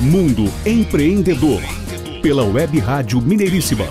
Mundo Empreendedor. Pela Web Rádio Mineiríssima.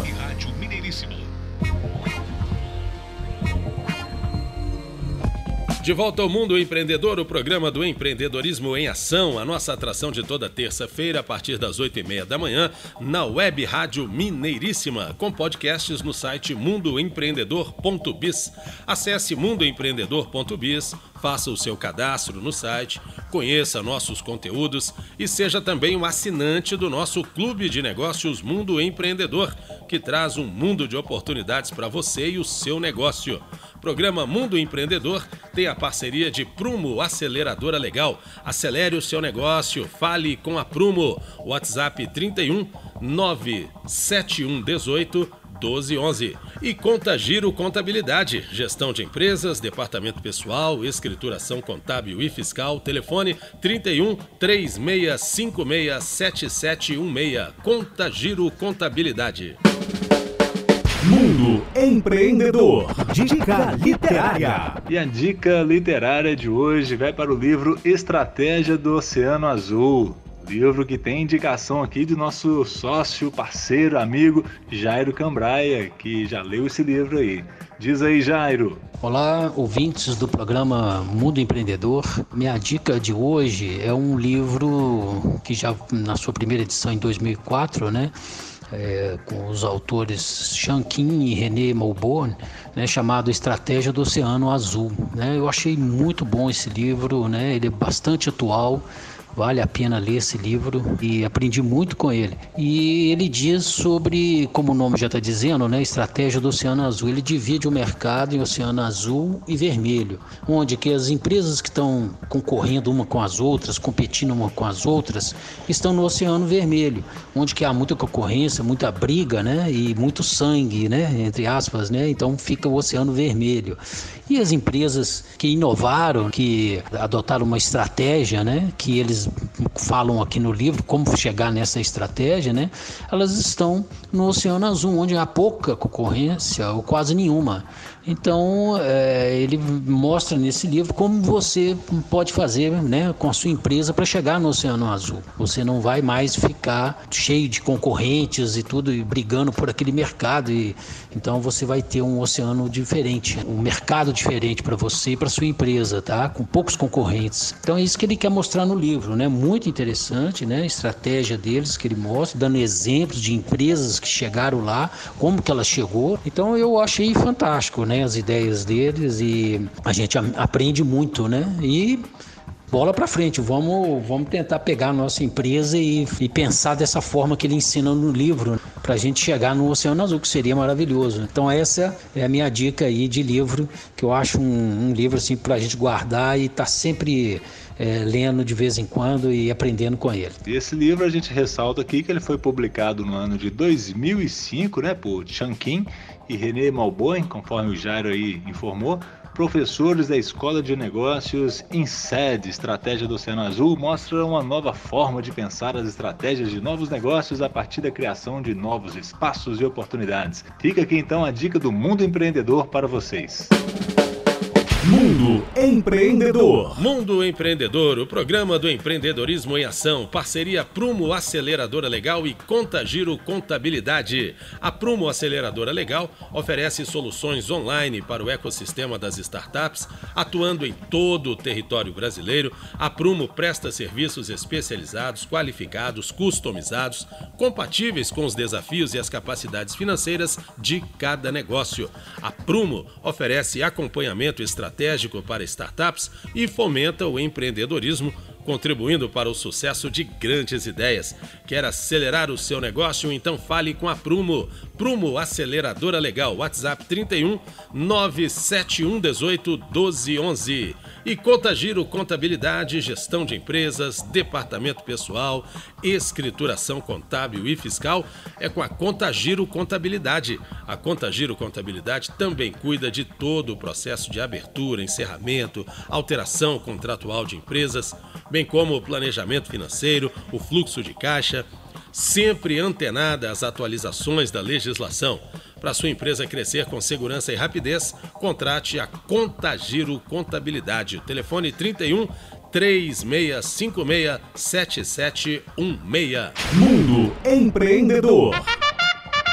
De volta ao Mundo Empreendedor, o programa do empreendedorismo em ação, a nossa atração de toda terça-feira a partir das oito e meia da manhã na Web Rádio Mineiríssima, com podcasts no site mundoempreendedor.biz. Acesse mundoempreendedor.biz, faça o seu cadastro no site, conheça nossos conteúdos e seja também um assinante do nosso Clube de Negócios Mundo Empreendedor, que traz um mundo de oportunidades para você e o seu negócio. Programa Mundo Empreendedor tem a parceria de Prumo Aceleradora Legal. Acelere o seu negócio, fale com a Prumo. WhatsApp 31 97118 1211. E Conta Giro Contabilidade, gestão de empresas, departamento pessoal, escrituração contábil e fiscal, telefone 31 3656 7716. Conta Giro Contabilidade. Mundo Empreendedor. Dica literária. E a dica literária de hoje vai para o livro Estratégia do Oceano Azul. Livro que tem indicação aqui de nosso sócio, parceiro, amigo Jairo Cambraia, que já leu esse livro aí. Diz aí, Jairo. Olá, ouvintes do programa Mundo Empreendedor. Minha dica de hoje é um livro que já na sua primeira edição em 2004, né? é, com os autores Shankin e René Malborn, né, chamado Estratégia do Oceano Azul. Né? Eu achei muito bom esse livro, né? ele é bastante atual Vale a pena ler esse livro e aprendi muito com ele. E ele diz sobre, como o nome já está dizendo, né, estratégia do Oceano Azul. Ele divide o mercado em Oceano Azul e Vermelho, onde que as empresas que estão concorrendo uma com as outras, competindo uma com as outras, estão no Oceano Vermelho, onde que há muita concorrência, muita briga, né, e muito sangue, né, entre aspas, né. Então fica o Oceano Vermelho. E as empresas que inovaram, que adotaram uma estratégia, né, que eles falam aqui no livro, como chegar nessa estratégia, né, elas estão no Oceano Azul, onde há pouca concorrência ou quase nenhuma. Então, é, ele mostra nesse livro como você pode fazer né, com a sua empresa para chegar no Oceano Azul. Você não vai mais ficar cheio de concorrentes e tudo, e brigando por aquele mercado. E, então, você vai ter um oceano diferente, um mercado diferente para você e para sua empresa, tá? com poucos concorrentes. Então, é isso que ele quer mostrar no livro. Né? Muito interessante né? a estratégia deles que ele mostra, dando exemplos de empresas que chegaram lá, como que ela chegou. Então, eu achei fantástico. Né? as ideias deles e a gente aprende muito, né? E bola para frente, vamos, vamos tentar pegar a nossa empresa e, e pensar dessa forma que ele ensina no livro para a gente chegar no Oceano Azul, que seria maravilhoso. Então essa é a minha dica aí de livro, que eu acho um, um livro assim para a gente guardar e estar tá sempre é, lendo de vez em quando e aprendendo com ele. Esse livro a gente ressalta aqui que ele foi publicado no ano de 2005, né, por Chanquin e René Malboin, conforme o Jairo aí informou, professores da Escola de Negócios INSED, Estratégia do Oceano Azul, mostram uma nova forma de pensar as estratégias de novos negócios a partir da criação de novos espaços e oportunidades. Fica aqui então a dica do mundo empreendedor para vocês. Mundo Empreendedor. Mundo Empreendedor, o programa do empreendedorismo em ação, parceria Prumo Aceleradora Legal e Conta Giro Contabilidade. A Prumo Aceleradora Legal oferece soluções online para o ecossistema das startups, atuando em todo o território brasileiro. A Prumo presta serviços especializados, qualificados, customizados, compatíveis com os desafios e as capacidades financeiras de cada negócio. A Prumo oferece acompanhamento estratégico estratégico para startups e fomenta o empreendedorismo, contribuindo para o sucesso de grandes ideias. Quer acelerar o seu negócio? Então fale com a Prumo. Prumo Aceleradora Legal. WhatsApp 31 971 18 1211. E Conta Giro Contabilidade, Gestão de Empresas, Departamento Pessoal, Escrituração Contábil e Fiscal é com a Conta Giro Contabilidade. A Conta Giro Contabilidade também cuida de todo o processo de abertura, encerramento, alteração contratual de empresas, bem como o planejamento financeiro, o fluxo de caixa, sempre antenada às atualizações da legislação. Para sua empresa crescer com segurança e rapidez, contrate a Contagiro Contabilidade. Telefone 31 3656-7716. Mundo Empreendedor.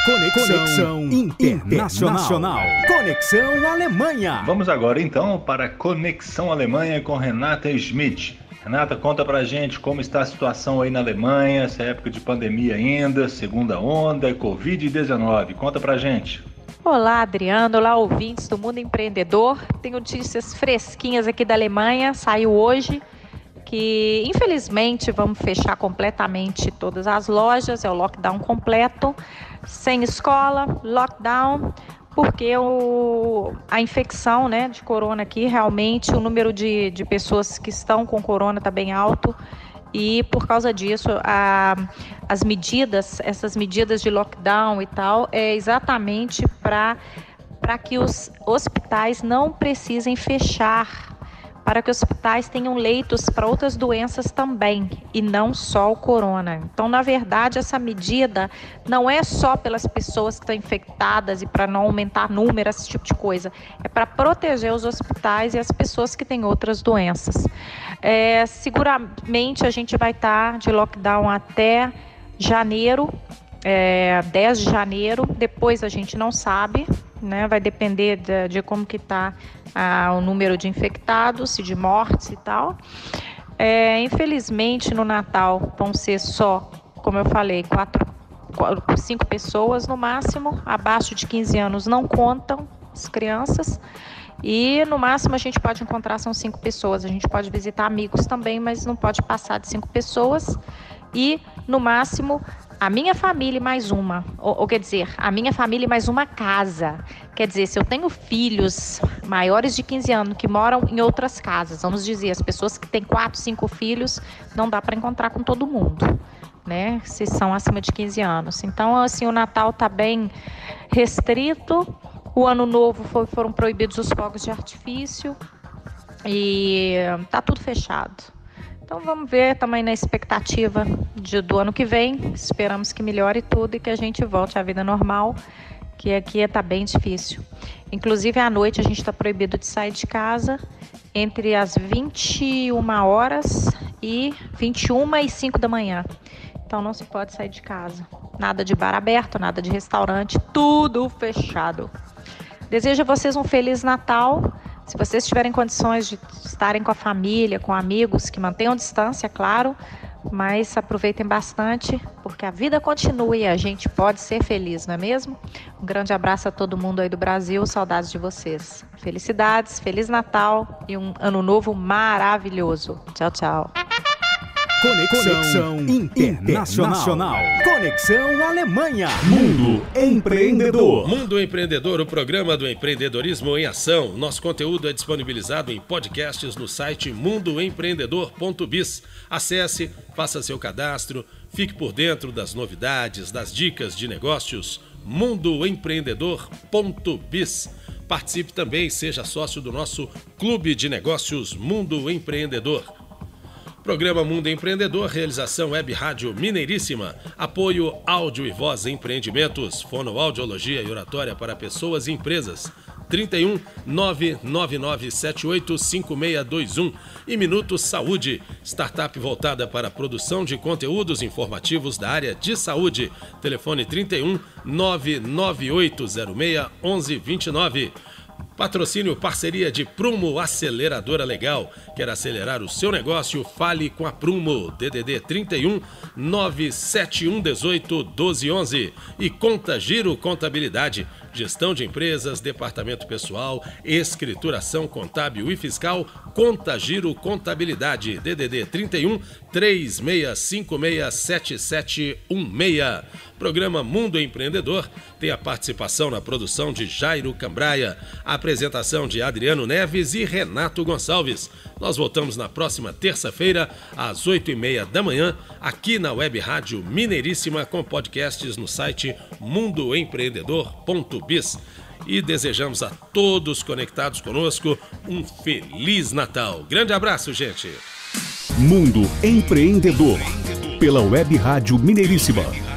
Conexão, Conexão internacional. internacional. Conexão Alemanha. Vamos agora então para Conexão Alemanha com Renata Schmidt. Renata, conta pra gente como está a situação aí na Alemanha, essa época de pandemia ainda, segunda onda, Covid-19. Conta pra gente. Olá, Adriano. Olá, ouvintes do Mundo Empreendedor. Tenho notícias fresquinhas aqui da Alemanha. Saiu hoje que, infelizmente, vamos fechar completamente todas as lojas. É o lockdown completo, sem escola, lockdown, porque o, a infecção né, de corona aqui, realmente, o número de, de pessoas que estão com corona está bem alto. E por causa disso a, as medidas, essas medidas de lockdown e tal, é exatamente para para que os hospitais não precisem fechar para que hospitais tenham leitos para outras doenças também e não só o corona. Então, na verdade, essa medida não é só pelas pessoas que estão infectadas e para não aumentar número, esse tipo de coisa. É para proteger os hospitais e as pessoas que têm outras doenças. É, seguramente a gente vai estar de lockdown até janeiro, é, 10 de janeiro. Depois a gente não sabe, né? Vai depender de, de como que está ah, o número de infectados e de mortes e tal. É, infelizmente, no Natal vão ser só, como eu falei, quatro, quatro, cinco pessoas no máximo. Abaixo de 15 anos não contam as crianças. E no máximo a gente pode encontrar são cinco pessoas. A gente pode visitar amigos também, mas não pode passar de cinco pessoas. E no máximo a minha família mais uma, ou, ou, quer dizer, a minha família mais uma casa. Quer dizer, se eu tenho filhos maiores de 15 anos que moram em outras casas, vamos dizer, as pessoas que têm 4, 5 filhos, não dá para encontrar com todo mundo, né? Se são acima de 15 anos. Então, assim, o Natal está bem restrito. O ano novo foi, foram proibidos os fogos de artifício e tá tudo fechado. Então vamos ver também na expectativa de, do ano que vem. Esperamos que melhore tudo e que a gente volte à vida normal, que aqui está bem difícil. Inclusive à noite a gente está proibido de sair de casa entre as 21 horas e 21 e 5 da manhã. Então não se pode sair de casa. Nada de bar aberto, nada de restaurante, tudo fechado. Desejo a vocês um feliz Natal se vocês tiverem condições de estarem com a família, com amigos, que mantenham distância, claro, mas aproveitem bastante, porque a vida continua e a gente pode ser feliz, não é mesmo? Um grande abraço a todo mundo aí do Brasil, saudades de vocês. Felicidades, Feliz Natal e um ano novo maravilhoso. Tchau, tchau. Conexão, internacional. Conexão Alemanha. Mundo Empreendedor. Mundo Empreendedor, o programa do empreendedorismo em ação. Nosso conteúdo é disponibilizado em podcasts no site mundoempreendedor.biz. Acesse, faça seu cadastro, fique por dentro das novidades, das dicas de negócios. mundoempreendedor.biz. Participe também, seja sócio do nosso Clube de Negócios Mundo Empreendedor. Programa Mundo Empreendedor, realização Web Rádio Mineiríssima, apoio áudio e voz empreendimentos, fonoaudiologia e oratória para pessoas e empresas. 31 999785621 e Minuto Saúde, startup voltada para a produção de conteúdos informativos da área de saúde. Telefone 31 99806 1129. Patrocínio parceria de Prumo Aceleradora Legal. Quer acelerar o seu negócio? Fale com a Prumo. DDD 31 971 18 1211 e Conta Giro Contabilidade gestão de empresas, departamento pessoal, escrituração contábil e fiscal, Conta Giro Contabilidade, DDD 31 36567716. Programa Mundo Empreendedor tem a participação na produção de Jairo Cambraia, a apresentação de Adriano Neves e Renato Gonçalves. Nós voltamos na próxima terça-feira, às oito e meia da manhã, aqui na Web Rádio Mineiríssima, com podcasts no site mundoempreendedor.biz. E desejamos a todos conectados conosco um Feliz Natal. Grande abraço, gente! Mundo Empreendedor, pela Web Rádio Mineiríssima.